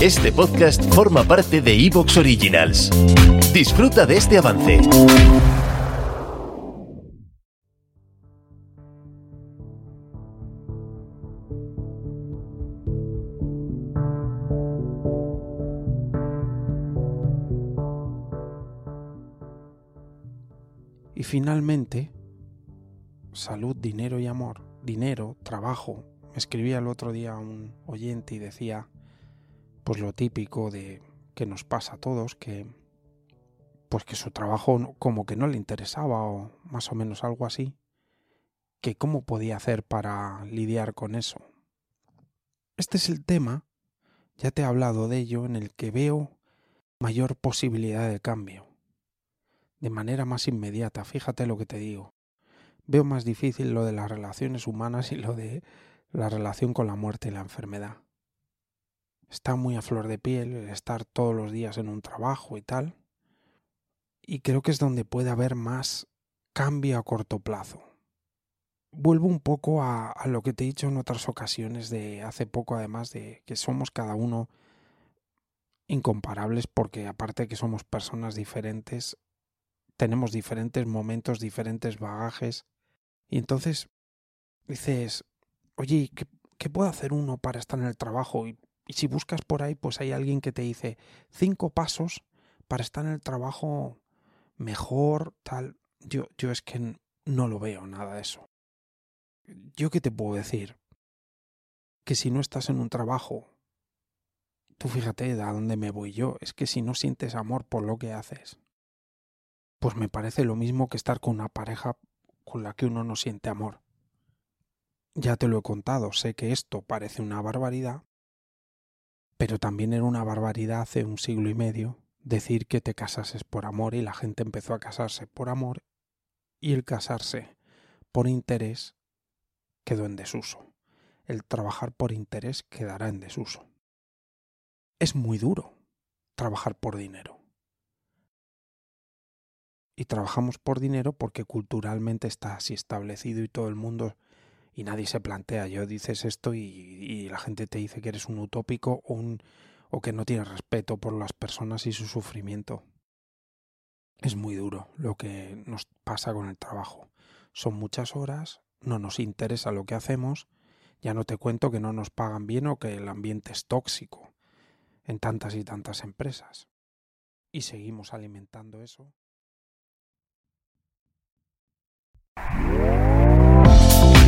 este podcast forma parte de Evox Originals. Disfruta de este avance. Y finalmente, salud, dinero y amor. Dinero, trabajo, me escribía el otro día un oyente y decía, pues lo típico de que nos pasa a todos, que pues que su trabajo como que no le interesaba o más o menos algo así, que cómo podía hacer para lidiar con eso. Este es el tema, ya te he hablado de ello, en el que veo mayor posibilidad de cambio, de manera más inmediata, fíjate lo que te digo. Veo más difícil lo de las relaciones humanas y lo de la relación con la muerte y la enfermedad. Está muy a flor de piel el estar todos los días en un trabajo y tal. Y creo que es donde puede haber más cambio a corto plazo. Vuelvo un poco a, lo que te he dicho en otras ocasiones de hace poco, además de que somos cada uno incomparables porque aparte de que somos personas diferentes, tenemos diferentes momentos, diferentes bagajes. Y entonces dices, oye, ¿qué, ¿qué, puede hacer uno para estar en el trabajo? Y, si buscas por ahí, pues hay alguien que te dice cinco pasos para estar en el trabajo mejor, tal. Yo, yo es que no lo veo nada de eso. ¿Yo qué te puedo decir? Que si no estás en un trabajo, tú fíjate a dónde me voy yo, es que si no sientes amor por lo que haces, pues me parece lo mismo que estar con una pareja con la que uno no siente amor. Ya te lo he contado, sé que esto parece una barbaridad, pero también era una barbaridad hace un siglo y medio decir que te casases por amor y la gente empezó a casarse por amor y el casarse por interés quedó en desuso. El trabajar por interés quedará en desuso. Es muy duro trabajar por dinero. Y trabajamos por dinero porque culturalmente está así establecido y todo el mundo y nadie se plantea. Yo dices esto y, la gente te dice que eres un utópico o, o que no tienes respeto por las personas y su sufrimiento. Es muy duro lo que nos pasa con el trabajo. Son muchas horas, no nos interesa lo que hacemos, ya no te cuento que no nos pagan bien o que el ambiente es tóxico en tantas y tantas empresas. Y seguimos alimentando eso.